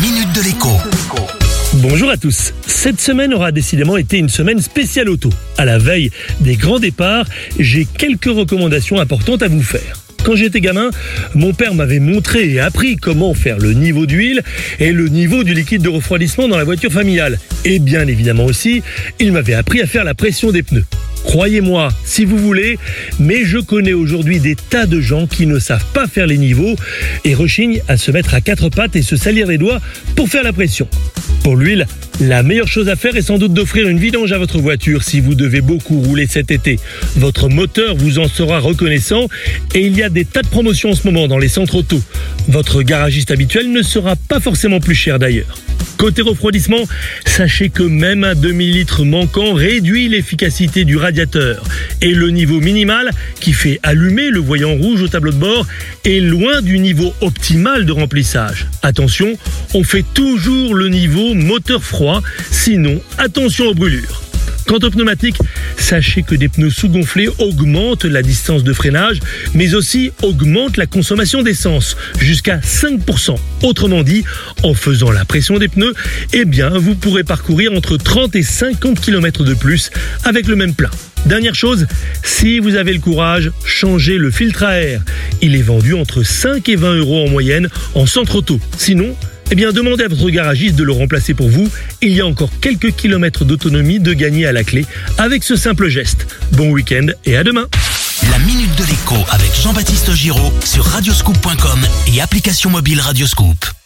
minute de l'écho. Bonjour à tous. Cette semaine aura décidément été une semaine spéciale auto. À la veille des grands départs, j'ai quelques recommandations importantes à vous faire. Quand j'étais gamin, mon père m'avait montré et appris comment faire le niveau d'huile et le niveau du liquide de refroidissement dans la voiture familiale. Et bien évidemment aussi, il m'avait appris à faire la pression des pneus. Croyez-moi, si vous voulez, mais je connais aujourd'hui des tas de gens qui ne savent pas faire les niveaux et rechignent à se mettre à quatre pattes et se salir les doigts pour faire la pression. Pour l'huile, la meilleure chose à faire est sans doute d'offrir une vidange à votre voiture si vous devez beaucoup rouler cet été. Votre moteur vous en sera reconnaissant et il y a des tas de promotions en ce moment dans les centres auto. Votre garagiste habituel ne sera pas forcément plus cher d'ailleurs. Côté refroidissement, sachez que même un demi-litre manquant réduit l'efficacité du radiateur. Et le niveau minimal, qui fait allumer le voyant rouge au tableau de bord, est loin du niveau optimal de remplissage. Attention, on fait toujours le niveau moteur froid, sinon attention aux brûlures. Quant aux pneumatiques, sachez que des pneus sous-gonflés augmentent la distance de freinage, mais aussi augmentent la consommation d'essence jusqu'à 5%. Autrement dit, en faisant la pression des pneus, eh bien, vous pourrez parcourir entre 30 et 50 km de plus avec le même plein. Dernière chose, si vous avez le courage, changez le filtre à air. Il est vendu entre 5 et 20 euros en moyenne en centre auto. Sinon, eh bien, demandez à votre garagiste de le remplacer pour vous. Il y a encore quelques kilomètres d'autonomie de gagner à la clé avec ce simple geste. Bon week-end et à demain. La minute de l'écho avec Jean-Baptiste Giraud sur radioscoop.com et application mobile Radioscoop.